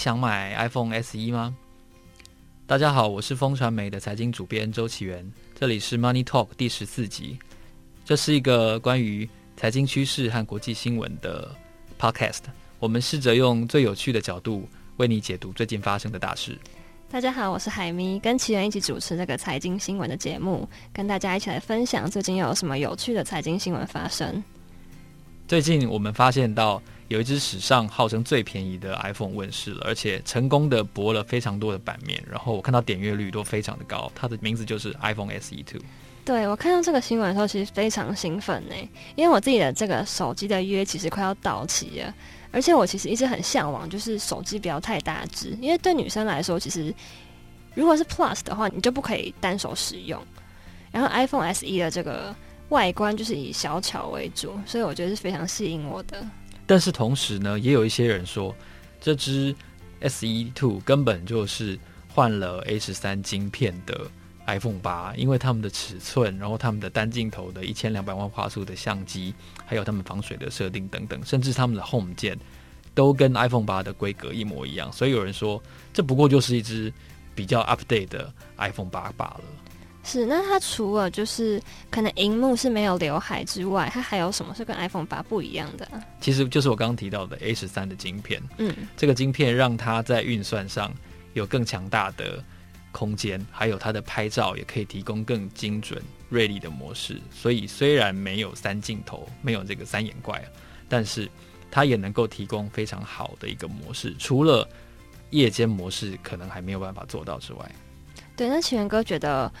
想买 iPhone SE 吗？大家好，我是风传媒的财经主编周启源，这里是 Money Talk 第十四集。这是一个关于财经趋势和国际新闻的 Podcast。我们试着用最有趣的角度为你解读最近发生的大事。大家好，我是海咪，跟启源一起主持这个财经新闻的节目，跟大家一起来分享最近又有什么有趣的财经新闻发生。最近我们发现到有一支史上号称最便宜的 iPhone 问世了，而且成功的博了非常多的版面，然后我看到点阅率都非常的高。它的名字就是 iPhone SE Two。对，我看到这个新闻的时候，其实非常兴奋呢，因为我自己的这个手机的约其实快要到期了。而且我其实一直很向往，就是手机不要太大只，因为对女生来说，其实如果是 Plus 的话，你就不可以单手使用。然后 iPhone SE 的这个外观就是以小巧为主，所以我觉得是非常吸引我的。但是同时呢，也有一些人说，这支 SE Two 根本就是换了 A 十三晶片的。iPhone 八，因为他们的尺寸，然后他们的单镜头的一千两百万画素的相机，还有他们防水的设定等等，甚至他们的 Home 键都跟 iPhone 八的规格一模一样，所以有人说这不过就是一只比较 update 的 iPhone 八罢了。是，那它除了就是可能荧幕是没有刘海之外，它还有什么是跟 iPhone 八不一样的？其实就是我刚刚提到的 A 十三的晶片，嗯，这个晶片让它在运算上有更强大的。空间还有它的拍照也可以提供更精准、锐利的模式，所以虽然没有三镜头，没有这个三眼怪，但是它也能够提供非常好的一个模式。除了夜间模式可能还没有办法做到之外，对，那岐原哥觉得，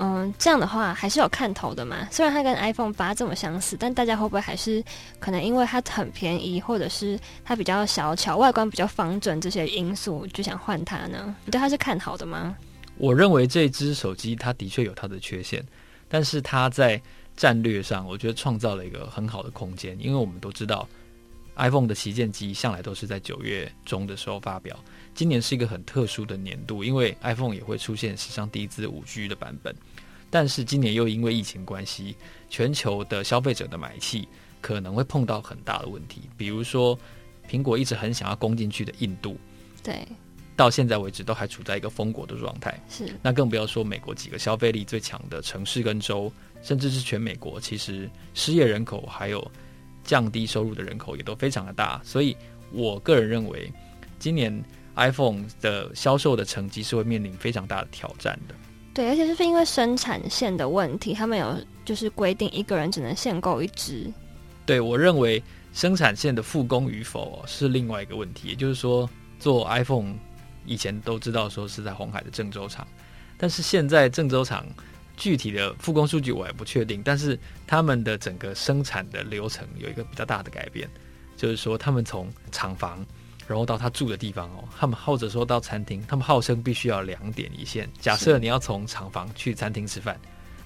嗯，这样的话还是有看头的嘛？虽然它跟 iPhone 八这么相似，但大家会不会还是可能因为它很便宜，或者是它比较小巧、外观比较方正这些因素，就想换它呢？你对它是看好的吗？我认为这只手机它的确有它的缺陷，但是它在战略上，我觉得创造了一个很好的空间。因为我们都知道，iPhone 的旗舰机向来都是在九月中的时候发表。今年是一个很特殊的年度，因为 iPhone 也会出现史上第一支五 G 的版本。但是今年又因为疫情关系，全球的消费者的买气可能会碰到很大的问题。比如说，苹果一直很想要攻进去的印度，对。到现在为止都还处在一个封国的状态，是。那更不要说美国几个消费力最强的城市跟州，甚至是全美国，其实失业人口还有降低收入的人口也都非常的大。所以我个人认为，今年 iPhone 的销售的成绩是会面临非常大的挑战的。对，而且就是因为生产线的问题，他们有就是规定一个人只能限购一只。对，我认为生产线的复工与否是另外一个问题，也就是说做 iPhone。以前都知道说是在红海的郑州厂，但是现在郑州厂具体的复工数据我还不确定。但是他们的整个生产的流程有一个比较大的改变，就是说他们从厂房，然后到他住的地方哦，他们或者说到餐厅，他们号称必须要两点一线。假设你要从厂房去餐厅吃饭，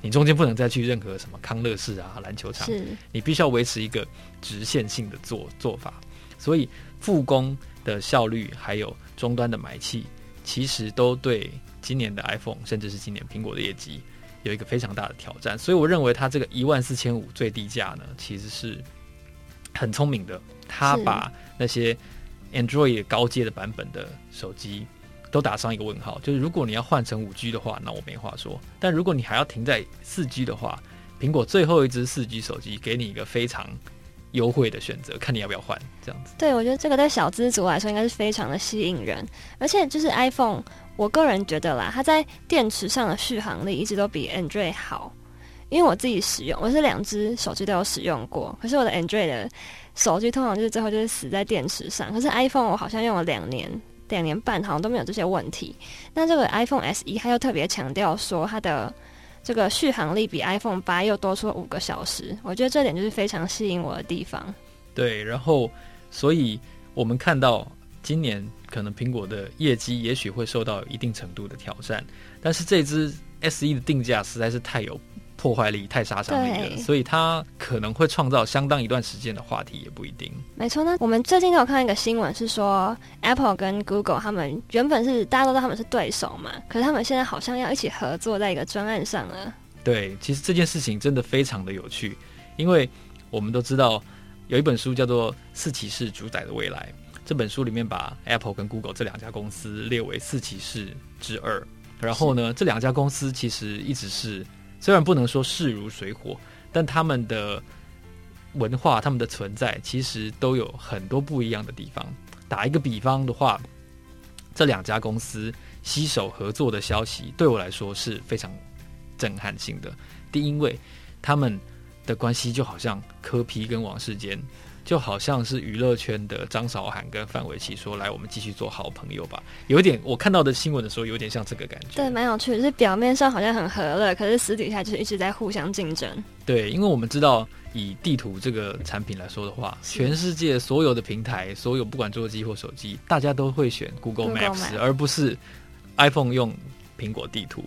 你中间不能再去任何什么康乐室啊、篮球场，你必须要维持一个直线性的做做法。所以复工的效率还有。终端的买气其实都对今年的 iPhone，甚至是今年苹果的业绩有一个非常大的挑战，所以我认为它这个一万四千五最低价呢，其实是很聪明的。他把那些 Android 高阶的版本的手机都打上一个问号，就是如果你要换成五 G 的话，那我没话说；但如果你还要停在四 G 的话，苹果最后一支四 G 手机给你一个非常。优惠的选择，看你要不要换这样子。对，我觉得这个对小资族来说应该是非常的吸引人，而且就是 iPhone，我个人觉得啦，它在电池上的续航力一直都比 Android 好。因为我自己使用，我是两只手机都有使用过，可是我的 Android 的手机通常就是最后就是死在电池上，可是 iPhone 我好像用了两年、两年半，好像都没有这些问题。那这个 iPhone SE 它又特别强调说它的。这个续航力比 iPhone 八又多出了五个小时，我觉得这点就是非常吸引我的地方。对，然后，所以我们看到今年可能苹果的业绩也许会受到一定程度的挑战，但是这支 SE 的定价实在是太有。破坏力太杀伤力了，所以它可能会创造相当一段时间的话题，也不一定。没错，那我们最近都有看到一个新闻，是说 Apple 跟 Google 他们原本是大家都知道他们是对手嘛，可是他们现在好像要一起合作在一个专案上了。对，其实这件事情真的非常的有趣，因为我们都知道有一本书叫做《四骑士主宰的未来》，这本书里面把 Apple 跟 Google 这两家公司列为四骑士之二。然后呢，这两家公司其实一直是虽然不能说势如水火，但他们的文化、他们的存在其实都有很多不一样的地方。打一个比方的话，这两家公司携手合作的消息对我来说是非常震撼性的。第一，因为他们的关系就好像柯皮跟王世坚。就好像是娱乐圈的张韶涵跟范玮琪说：“来，我们继续做好朋友吧。”有点，我看到的新闻的时候，有点像这个感觉。对，蛮有趣是表面上好像很和乐，可是私底下就是一直在互相竞争。对，因为我们知道，以地图这个产品来说的话，全世界所有的平台，所有不管座机或手机，大家都会选 Google Maps，, Google Maps 而不是 iPhone 用苹果地图。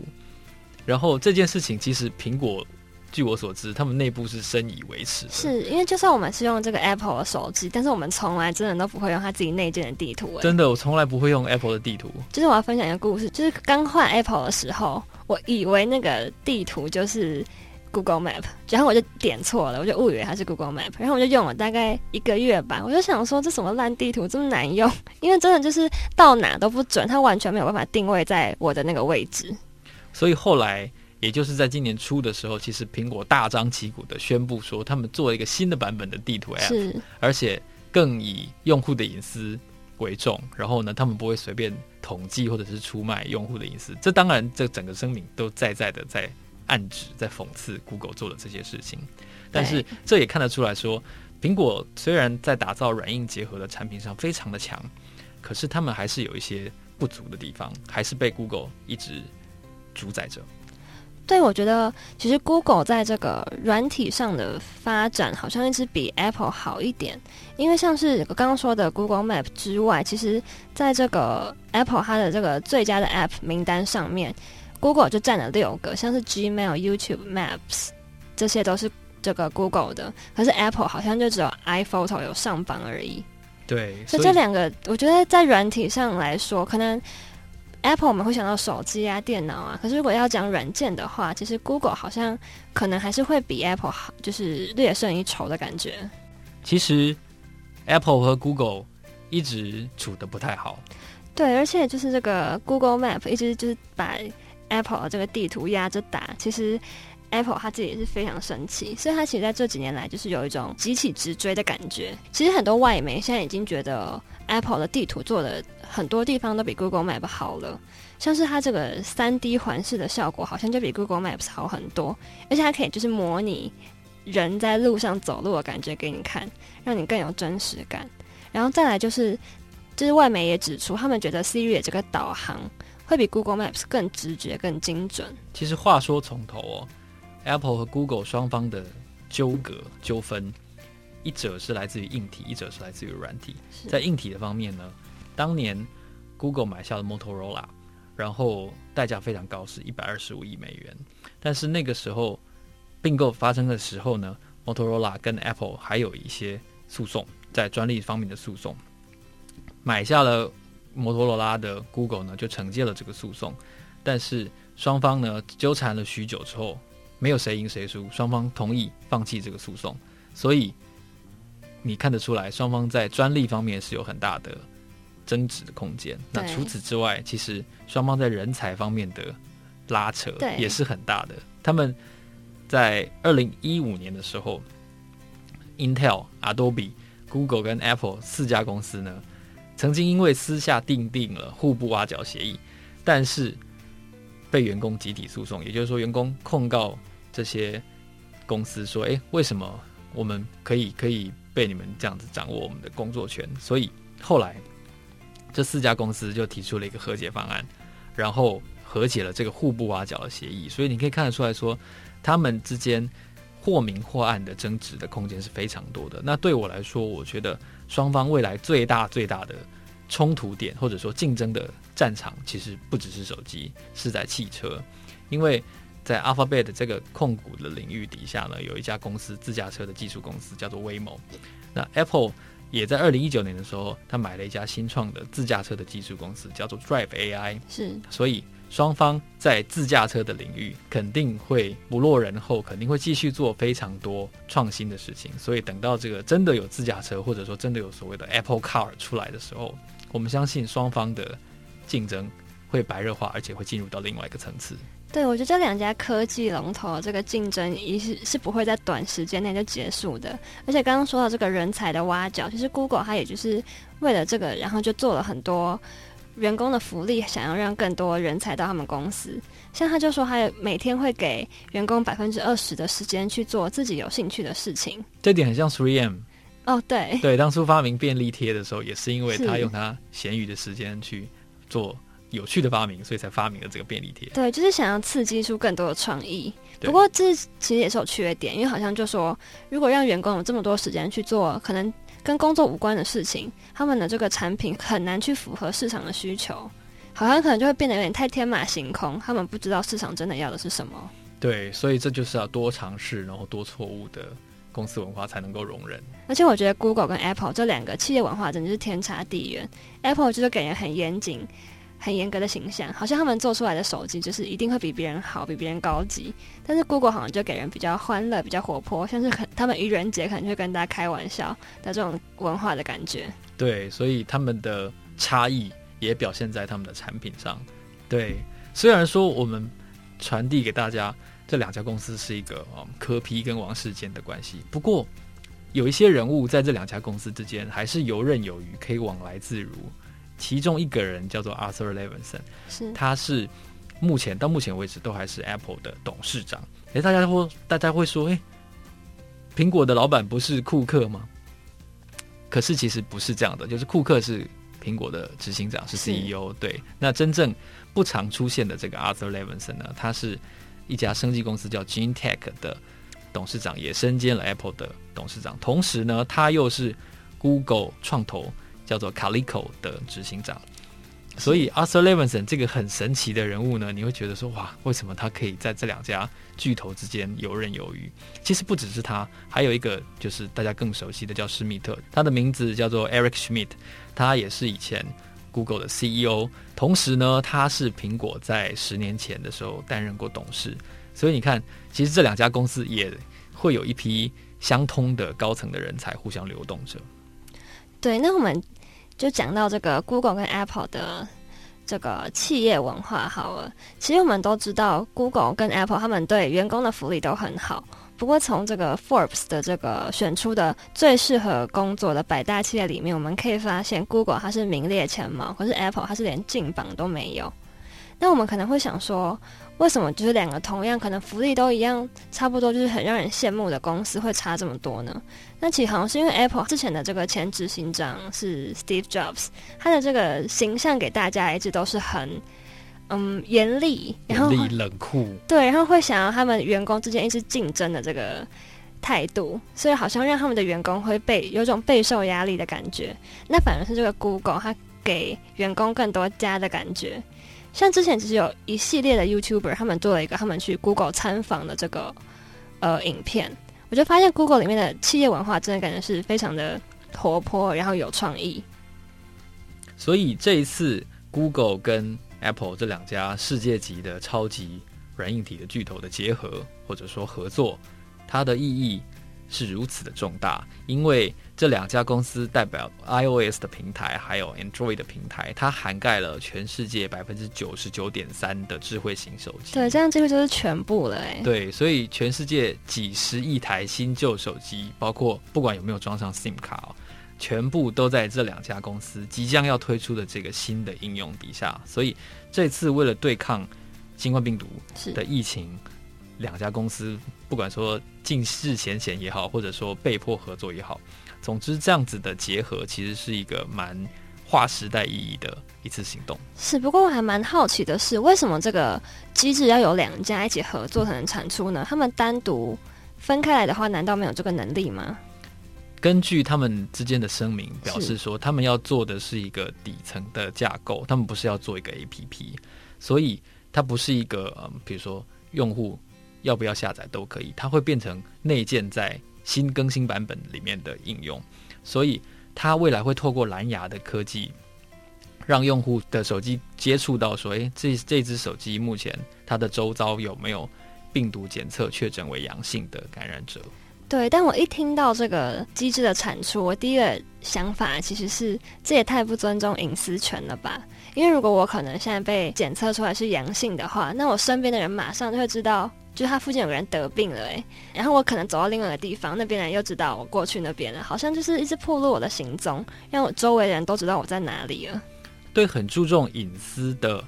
然后这件事情，其实苹果。据我所知，他们内部是深以为耻。是因为就算我们是用这个 Apple 的手机，但是我们从来真的都不会用他自己内建的地图。真的，我从来不会用 Apple 的地图。就是我要分享一个故事，就是刚换 Apple 的时候，我以为那个地图就是 Google Map，然后我就点错了，我就误以为它是 Google Map，然后我就用了大概一个月吧，我就想说这什么烂地图这么难用，因为真的就是到哪都不准，它完全没有办法定位在我的那个位置。所以后来。也就是在今年初的时候，其实苹果大张旗鼓的宣布说，他们做了一个新的版本的地图 App，而且更以用户的隐私为重。然后呢，他们不会随便统计或者是出卖用户的隐私。这当然，这整个声明都在在的在暗指、在讽刺 Google 做的这些事情。但是这也看得出来说，苹果虽然在打造软硬结合的产品上非常的强，可是他们还是有一些不足的地方，还是被 Google 一直主宰着。对，我觉得其实 Google 在这个软体上的发展好像一直比 Apple 好一点，因为像是我刚刚说的 Google Map 之外，其实在这个 Apple 它的这个最佳的 App 名单上面，Google 就占了六个，像是 Gmail、YouTube、Maps 这些都是这个 Google 的，可是 Apple 好像就只有 iPhoto 有上榜而已。对，所以这两个我觉得在软体上来说，可能。Apple 我们会想到手机啊、电脑啊，可是如果要讲软件的话，其实 Google 好像可能还是会比 Apple 好，就是略胜一筹的感觉。其实 Apple 和 Google 一直处的不太好。对，而且就是这个 Google Map 一直就是把 Apple 的这个地图压着打，其实 Apple 他自己也是非常生气，所以他其实在这几年来就是有一种急起直追的感觉。其实很多外媒现在已经觉得 Apple 的地图做的。很多地方都比 Google Map 好了，像是它这个三 D 环视的效果，好像就比 Google Maps 好很多，而且它可以就是模拟人在路上走路的感觉给你看，让你更有真实感。然后再来就是，就是外媒也指出，他们觉得 Siri 这个导航会比 Google Maps 更直觉、更精准。其实话说从头哦，Apple 和 Google 双方的纠葛纠纷，一者是来自于硬体，一者是来自于软体。在硬体的方面呢？当年，Google 买下了 Motorola，然后代价非常高，是一百二十五亿美元。但是那个时候并购发生的时候呢，Motorola 跟 Apple 还有一些诉讼，在专利方面的诉讼。买下了摩托罗拉的 Google 呢，就承接了这个诉讼。但是双方呢纠缠了许久之后，没有谁赢谁输，双方同意放弃这个诉讼。所以你看得出来，双方在专利方面是有很大的。争执的空间。那除此之外，其实双方在人才方面的拉扯也是很大的。他们在二零一五年的时候，Intel、Adobe、Google 跟 Apple 四家公司呢，曾经因为私下订定了互不挖角协议，但是被员工集体诉讼。也就是说，员工控告这些公司说：“诶，为什么我们可以可以被你们这样子掌握我们的工作权？”所以后来。这四家公司就提出了一个和解方案，然后和解了这个互不挖角的协议。所以你可以看得出来说，他们之间或明或暗的争执的空间是非常多的。那对我来说，我觉得双方未来最大最大的冲突点，或者说竞争的战场，其实不只是手机，是在汽车。因为在 Alphabet 这个控股的领域底下呢，有一家公司自驾车的技术公司叫做 Waymo。那 Apple。也在二零一九年的时候，他买了一家新创的自驾车的技术公司，叫做 Drive AI。是，所以双方在自驾车的领域肯定会不落人后，肯定会继续做非常多创新的事情。所以等到这个真的有自驾车，或者说真的有所谓的 Apple Car 出来的时候，我们相信双方的竞争会白热化，而且会进入到另外一个层次。对，我觉得这两家科技龙头这个竞争一是是不会在短时间内就结束的。而且刚刚说到这个人才的挖角，其实 Google 它也就是为了这个，然后就做了很多。员工的福利，想要让更多人才到他们公司，像他就说，他每天会给员工百分之二十的时间去做自己有兴趣的事情。这点很像 Three M 哦，对对，当初发明便利贴的时候，也是因为他用他闲余的时间去做有趣的发明，所以才发明了这个便利贴。对，就是想要刺激出更多的创意。不过这其实也是有缺点，因为好像就说，如果让员工有这么多时间去做，可能。跟工作无关的事情，他们的这个产品很难去符合市场的需求，好像可能就会变得有点太天马行空。他们不知道市场真的要的是什么。对，所以这就是要多尝试，然后多错误的公司文化才能够容忍。而且我觉得 Google 跟 Apple 这两个企业文化真的是天差地远。Apple 就是给人很严谨。很严格的形象，好像他们做出来的手机就是一定会比别人好，比别人高级。但是 Google 好像就给人比较欢乐、比较活泼，像是很他们愚人节可能就会跟大家开玩笑的这种文化的感觉。对，所以他们的差异也表现在他们的产品上。对，虽然说我们传递给大家这两家公司是一个啊柯 P 跟王世坚的关系，不过有一些人物在这两家公司之间还是游刃有余，可以往来自如。其中一个人叫做 Arthur Levinson，是他是目前到目前为止都还是 Apple 的董事长。诶，大家会大家会说，诶，苹果的老板不是库克吗？可是其实不是这样的，就是库克是苹果的执行长，是 CEO 是。对，那真正不常出现的这个 Arthur Levinson 呢，他是一家生技公司叫 GeneTech 的董事长，也身兼了 Apple 的董事长。同时呢，他又是 Google 创投。叫做 Calico 的执行长，所以 Arthur Levinson 这个很神奇的人物呢，你会觉得说哇，为什么他可以在这两家巨头之间游刃有余？其实不只是他，还有一个就是大家更熟悉的叫施密特，他的名字叫做 Eric Schmidt，他也是以前 Google 的 CEO，同时呢，他是苹果在十年前的时候担任过董事，所以你看，其实这两家公司也会有一批相通的高层的人才互相流动着。对，那我们。就讲到这个 Google 跟 Apple 的这个企业文化好了。其实我们都知道，Google 跟 Apple 他们对员工的福利都很好。不过从这个 Forbes 的这个选出的最适合工作的百大企业里面，我们可以发现，Google 它是名列前茅，可是 Apple 它是连进榜都没有。那我们可能会想说，为什么就是两个同样可能福利都一样，差不多就是很让人羡慕的公司会差这么多呢？那其实好像是因为 Apple 之前的这个前执行长是 Steve Jobs，他的这个形象给大家一直都是很嗯严厉，然后冷酷，对，然后会想要他们员工之间一直竞争的这个态度，所以好像让他们的员工会被有种备受压力的感觉。那反而是这个 Google，它给员工更多家的感觉。像之前其实有一系列的 YouTuber，他们做了一个他们去 Google 参访的这个呃影片，我就发现 Google 里面的企业文化真的感觉是非常的活泼，然后有创意。所以这一次 Google 跟 Apple 这两家世界级的超级软硬体的巨头的结合，或者说合作，它的意义。是如此的重大，因为这两家公司代表 iOS 的平台，还有 Android 的平台，它涵盖了全世界百分之九十九点三的智慧型手机。对，这样几乎就是全部了哎。对，所以全世界几十亿台新旧手机，包括不管有没有装上 SIM 卡哦，全部都在这两家公司即将要推出的这个新的应用底下。所以这次为了对抗新冠病毒的疫情。两家公司，不管说尽释前嫌也好，或者说被迫合作也好，总之这样子的结合，其实是一个蛮划时代意义的一次行动。是，不过我还蛮好奇的是，为什么这个机制要有两家一起合作才能产出呢？他们单独分开来的话，难道没有这个能力吗？根据他们之间的声明表示说，他们要做的是一个底层的架构，他们不是要做一个 APP，所以它不是一个嗯，比如说用户。要不要下载都可以，它会变成内建在新更新版本里面的应用，所以它未来会透过蓝牙的科技，让用户的手机接触到说，诶，这这只手机目前它的周遭有没有病毒检测确诊为阳性的感染者？对，但我一听到这个机制的产出，我第一个想法其实是这也太不尊重隐私权了吧？因为如果我可能现在被检测出来是阳性的话，那我身边的人马上就会知道，就是他附近有个人得病了，诶，然后我可能走到另外一个地方，那边人又知道我过去那边了，好像就是一直暴露我的行踪，让我周围的人都知道我在哪里了。对很注重隐私的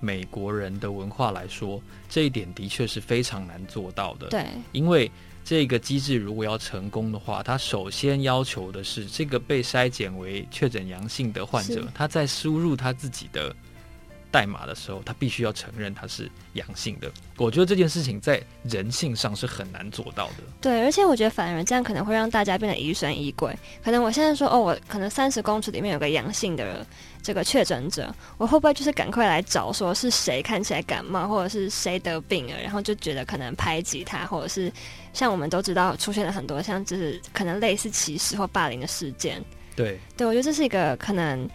美国人的文化来说，这一点的确是非常难做到的。对，因为。这个机制如果要成功的话，它首先要求的是这个被筛检为确诊阳性的患者，他在输入他自己的代码的时候，他必须要承认他是阳性的。我觉得这件事情在人性上是很难做到的。对，而且我觉得反而这样可能会让大家变得疑神疑鬼。可能我现在说哦，我可能三十公尺里面有个阳性的人。这个确诊者，我会不会就是赶快来找，说是谁看起来感冒，或者是谁得病了，然后就觉得可能排挤他，或者是像我们都知道出现了很多像就是可能类似歧视或霸凌的事件。对，对我觉得这是一个可能，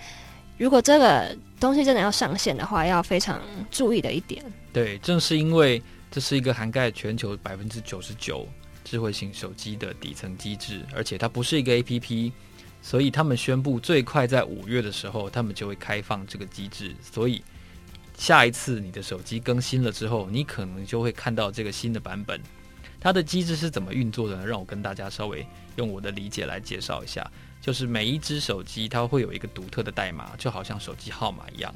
如果这个东西真的要上线的话，要非常注意的一点。对，正是因为这是一个涵盖全球百分之九十九智慧型手机的底层机制，而且它不是一个 APP。所以他们宣布，最快在五月的时候，他们就会开放这个机制。所以下一次你的手机更新了之后，你可能就会看到这个新的版本。它的机制是怎么运作的呢？让我跟大家稍微用我的理解来介绍一下。就是每一只手机它会有一个独特的代码，就好像手机号码一样。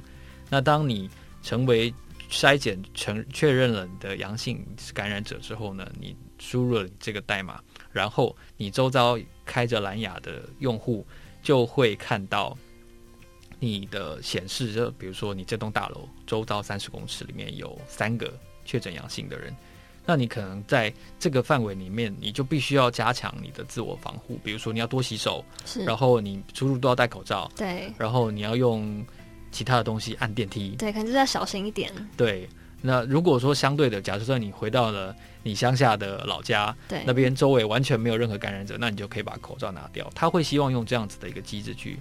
那当你成为筛检成确认了你的阳性感染者之后呢，你输入了这个代码，然后你周遭开着蓝牙的用户就会看到你的显示，就比如说你这栋大楼周遭三十公尺里面有三个确诊阳性的人，那你可能在这个范围里面，你就必须要加强你的自我防护，比如说你要多洗手，然后你出入都要戴口罩，对，然后你要用其他的东西按电梯，对，可能就是要小心一点，对。那如果说相对的，假设说你回到了你乡下的老家，对，那边周围完全没有任何感染者，那你就可以把口罩拿掉。他会希望用这样子的一个机制去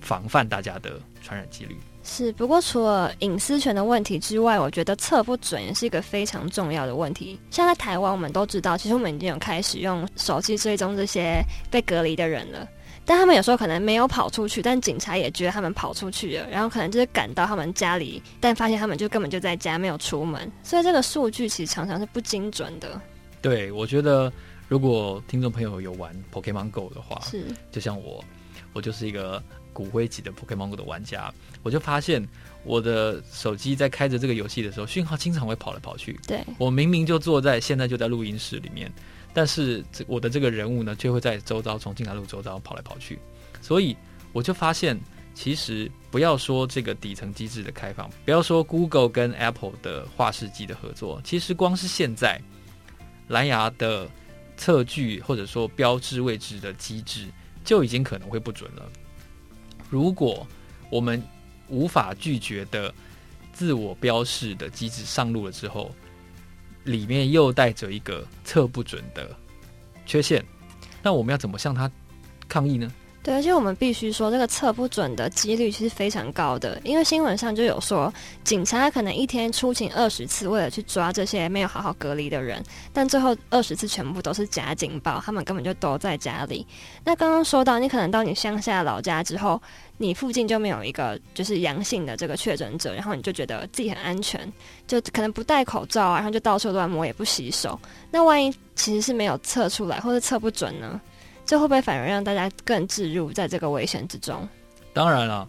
防范大家的传染几率。是，不过除了隐私权的问题之外，我觉得测不准也是一个非常重要的问题。像在台湾，我们都知道，其实我们已经有开始用手机追踪这些被隔离的人了。但他们有时候可能没有跑出去，但警察也觉得他们跑出去了，然后可能就是赶到他们家里，但发现他们就根本就在家没有出门，所以这个数据其实常常是不精准的。对，我觉得如果听众朋友有玩 Pokemon Go 的话，是就像我，我就是一个骨灰级的 Pokemon Go 的玩家，我就发现我的手机在开着这个游戏的时候，讯号经常会跑来跑去。对，我明明就坐在现在就在录音室里面。但是这我的这个人物呢，就会在周遭重庆南路周遭跑来跑去，所以我就发现，其实不要说这个底层机制的开放，不要说 Google 跟 Apple 的画识机的合作，其实光是现在蓝牙的测距或者说标志位置的机制，就已经可能会不准了。如果我们无法拒绝的自我标示的机制上路了之后，里面又带着一个测不准的缺陷，那我们要怎么向他抗议呢？对，而且我们必须说，这个测不准的几率其实非常高的，因为新闻上就有说，警察可能一天出勤二十次，为了去抓这些没有好好隔离的人，但最后二十次全部都是假警报，他们根本就都在家里。那刚刚说到，你可能到你乡下老家之后，你附近就没有一个就是阳性的这个确诊者，然后你就觉得自己很安全，就可能不戴口罩啊，然后就到处乱摸，也不洗手。那万一其实是没有测出来，或者测不准呢？这会不会反而让大家更置入在这个危险之中？当然了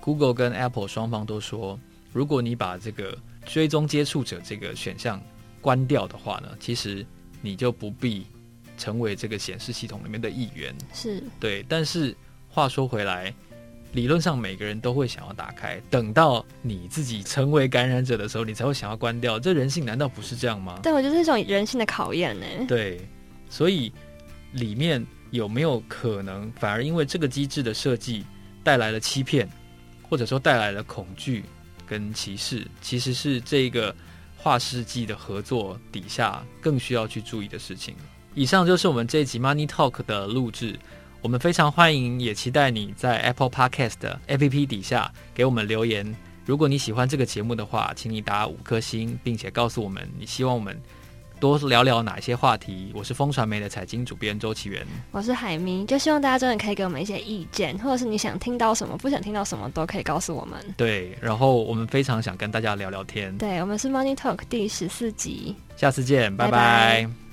，Google 跟 Apple 双方都说，如果你把这个追踪接触者这个选项关掉的话呢，其实你就不必成为这个显示系统里面的一员。是对，但是话说回来，理论上每个人都会想要打开，等到你自己成为感染者的时候，你才会想要关掉。这人性难道不是这样吗？对，我觉得是一种人性的考验呢。对，所以里面。有没有可能反而因为这个机制的设计带来了欺骗，或者说带来了恐惧跟歧视？其实是这个跨世纪的合作底下更需要去注意的事情。以上就是我们这一集 Money Talk 的录制。我们非常欢迎，也期待你在 Apple Podcast 的 APP 底下给我们留言。如果你喜欢这个节目的话，请你打五颗星，并且告诉我们你希望我们多聊聊哪些话题。我是风传媒的财经主编周启源，我是海明，就希望大家真的可以给我们一些意见，或者是你想听到什么，不想听到什么，都可以告诉我们。对，然后我们非常想跟大家聊聊天。对，我们是 Money Talk 第十四集，下次见，拜拜。拜拜。